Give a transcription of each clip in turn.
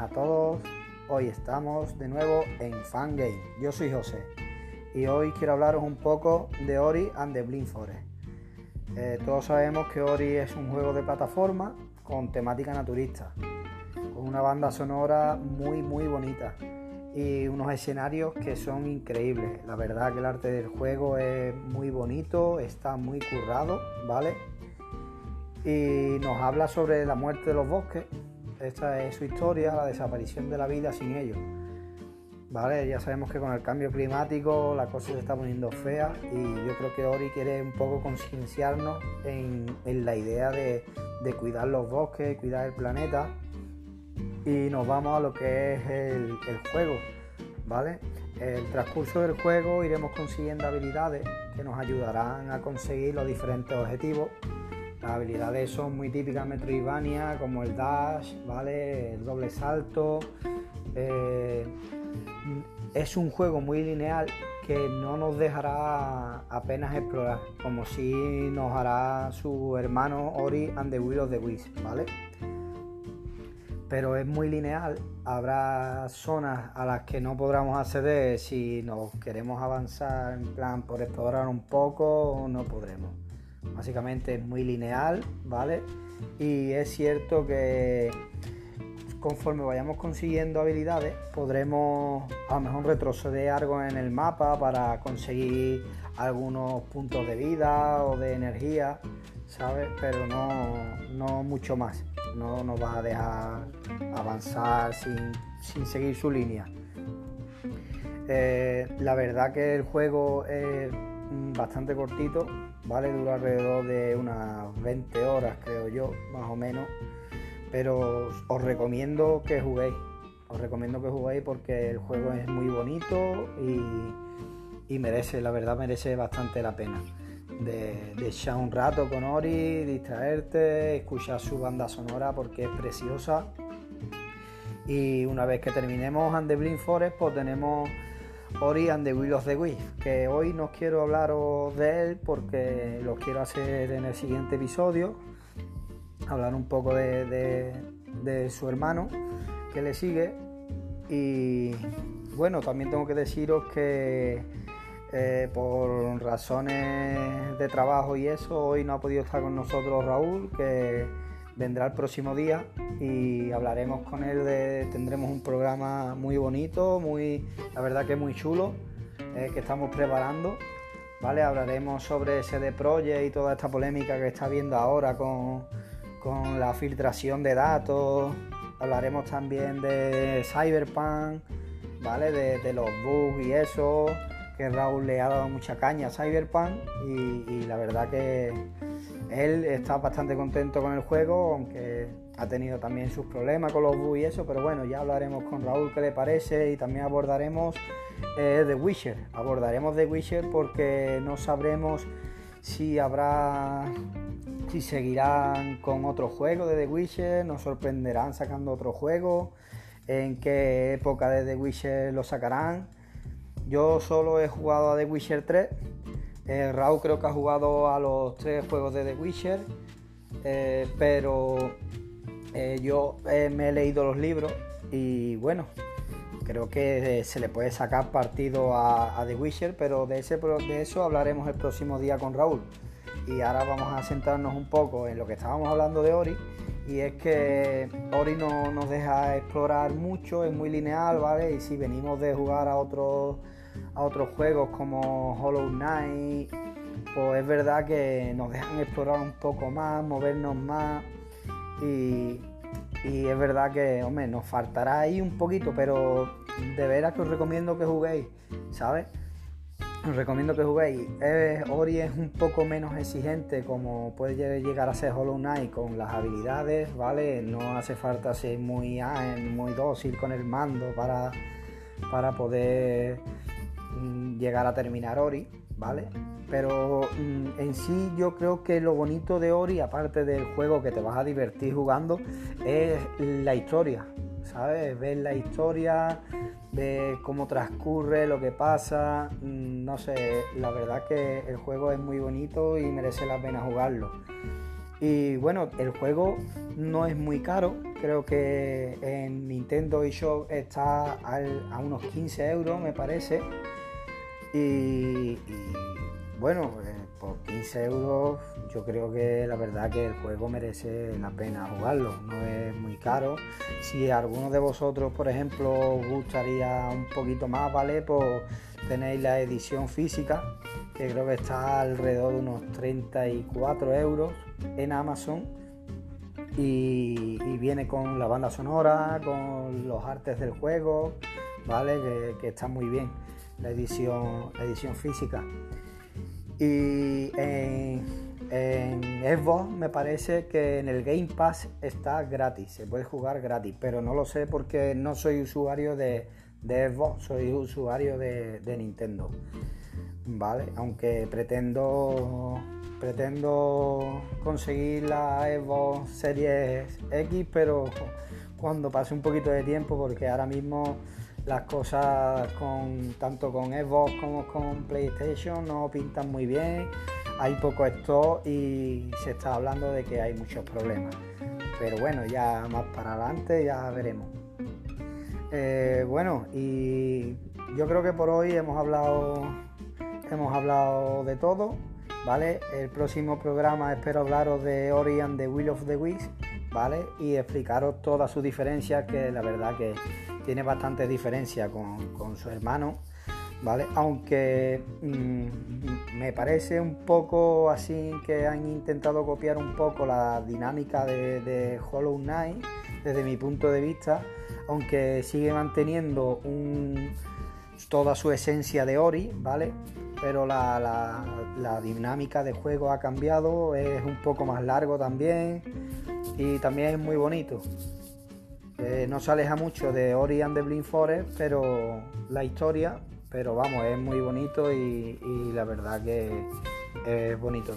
a todos. Hoy estamos de nuevo en Fangame. Yo soy José y hoy quiero hablaros un poco de Ori and the Blind Forest. Eh, todos sabemos que Ori es un juego de plataforma con temática naturista, con una banda sonora muy muy bonita y unos escenarios que son increíbles. La verdad que el arte del juego es muy bonito, está muy currado, ¿vale? Y nos habla sobre la muerte de los bosques. Esta es su historia, la desaparición de la vida sin ellos. ¿Vale? Ya sabemos que con el cambio climático la cosa se está poniendo fea y yo creo que Ori quiere un poco concienciarnos en, la idea de, cuidar los bosques, cuidar el planeta y nos vamos a lo que es el, juego, ¿vale? El transcurso del juego iremos consiguiendo habilidades que nos ayudarán a conseguir los diferentes objetivos. Las habilidades son muy típicas Metroidvania, como el dash, ¿vale? El doble salto. Eh, es un juego muy lineal que no nos dejará apenas explorar, como si nos hará su hermano Ori and the Will of the Wisp, ¿vale? Pero es muy lineal, habrá zonas a las que no podremos acceder si nos queremos avanzar en plan por explorar un poco, no podremos. Básicamente es muy lineal, ¿vale? Y es cierto que conforme vayamos consiguiendo habilidades, podremos a lo mejor retroceder algo en el mapa para conseguir algunos puntos de vida o de energía, ¿sabes? Pero no, mucho más. No nos va a dejar avanzar sin, seguir su línea. Eh, la verdad que el juego es bastante cortito, ¿vale? Dura alrededor de unas 20 horas, creo yo, más o menos pero os recomiendo que juguéis. Os recomiendo que juguéis porque el juego es muy bonito y, merece, la verdad merece bastante la pena. De, echar un rato con Ori, distraerte, escuchar su banda sonora porque es preciosa. Y una vez que terminemos And the Blind Forest, pues tenemos Ori and the Will of the Wisp, que hoy no quiero hablaros de él porque lo quiero hacer en el siguiente episodio hablar un poco de, su hermano que le sigue. Y bueno, también tengo que deciros que eh, por razones de trabajo y eso, hoy no ha podido estar con nosotros Raúl, que vendrá el próximo día y hablaremos con él de, tendremos un programa muy bonito, muy, la verdad que muy chulo, eh, que estamos preparando. ¿Vale? Hablaremos sobre CD Projekt y toda esta polémica que está habiendo ahora con, con la filtración de datos, hablaremos también de Cyberpunk, ¿vale? De, los bugs y eso, que Raúl le ha dado mucha caña a Cyberpunk y, la verdad que él está bastante contento con el juego, aunque ha tenido también sus problemas con los bugs y eso, pero bueno, ya hablaremos con Raúl qué le parece y también abordaremos eh, The Witcher, abordaremos The Witcher porque no sabremos si habrá si seguirán con otro juego de The Witcher, nos sorprenderán sacando otro juego, en qué época de The Witcher lo sacarán. Yo solo he jugado a The Witcher 3, eh, Raúl creo que ha jugado a los tres juegos de The Witcher, eh, pero eh, yo me he leído los libros y bueno, creo que se le puede sacar partido a, The Witcher, pero de, ese, de eso hablaremos el próximo día con Raúl y ahora vamos a centrarnos un poco en lo que estábamos hablando de Ori y es que Ori no nos deja explorar mucho, es muy lineal, ¿vale? Y si venimos de jugar a otros a otros juegos como Hollow Knight, pues es verdad que nos dejan explorar un poco más, movernos más y, y es verdad que, hombre, nos faltará ahí un poquito, pero de veras que os recomiendo que juguéis, ¿sabes? os recomiendo que juguéis. Ori es un poco menos exigente como puede llegar a ser Hollow Knight con las habilidades, ¿vale? No hace falta ser muy, muy dócil con el mando para, para poder llegar a terminar Ori, ¿vale? Pero mm, en sí yo creo que lo bonito de Ori, aparte del juego que te vas a divertir jugando, es la historia, ¿sabes? Ver la historia, de cómo transcurre, lo que pasa. Mm, no sé, la verdad que el juego es muy bonito y merece la pena jugarlo. Y bueno, el juego no es muy caro, creo que en Nintendo eShop está a unos 15 euros, me parece. Y, bueno, eh, por 15 euros yo creo que la verdad que el juego merece la pena jugarlo, no es muy caro. Si alguno de vosotros, por ejemplo, os gustaría un poquito más, ¿vale? Pues tenéis la edición física, que creo que está alrededor de unos 34 euros en Amazon. Y, viene con la banda sonora, con los artes del juego, ¿vale? Que, está muy bien la edición, la edición física. Y en, Xbox me parece que en el Game Pass está gratis, se puede jugar gratis, pero no lo sé porque no soy usuario de, de Xbox, soy usuario de, Nintendo. Vale, aunque pretendo pretendo conseguir la Xbox Series X, pero cuando pase un poquito de tiempo, porque ahora mismo las cosas con tanto con Xbox como con PlayStation no pintan muy bien, hay poco stock y se está hablando de que hay muchos problemas. Pero bueno, ya más para adelante ya veremos. Eh, bueno, y yo creo que por hoy hemos hablado hemos hablado de todo, ¿vale? El próximo programa espero hablaros de Ori and the Will of the Wisps, Y explicaros todas sus diferencias, que la verdad que tiene bastante diferencia con, su hermano, ¿vale? Aunque mm, me parece un poco así que han intentado copiar un poco la dinámica de, Hollow Knight desde mi punto de vista, aunque sigue manteniendo toda su esencia de Ori, ¿vale? Pero la, la dinámica de juego ha cambiado, es un poco más largo también y también es muy bonito. Eh, no se aleja mucho de Ori and the Blind Forest, pero la historia, pero vamos, es muy bonito y, la verdad que es bonito,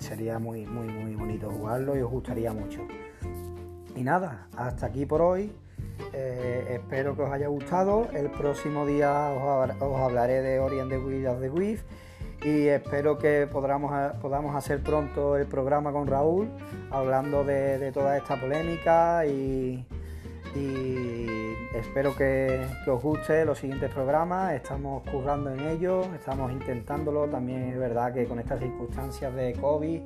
sería muy, muy, muy bonito jugarlo y os gustaría mucho. Y nada, hasta aquí por hoy. Eh, espero que os haya gustado. El próximo día os, hablaré de Ori and the Will of the Wisp y espero que podamos, podamos hacer pronto el programa con Raúl hablando de toda esta polémica y, espero que, os guste los siguientes programas. Estamos currando en ellos, estamos intentándolo. También es verdad que con estas circunstancias de COVID,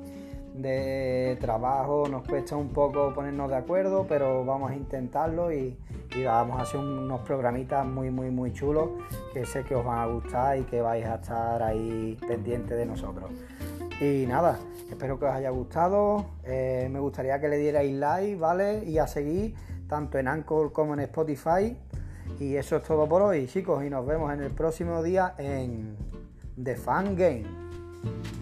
de trabajo, nos cuesta un poco ponernos de acuerdo, pero vamos a intentarlo y, vamos a hacer unos programitas muy, muy, muy chulos que sé que os van a gustar y que vais a estar ahí pendientes de nosotros. Y nada, espero que os haya gustado. Eh, me gustaría que le dierais like, ¿vale? Y a seguir tanto en Anchor como en Spotify. Y eso es todo por hoy, chicos, y nos vemos en el próximo día en The Fan Game.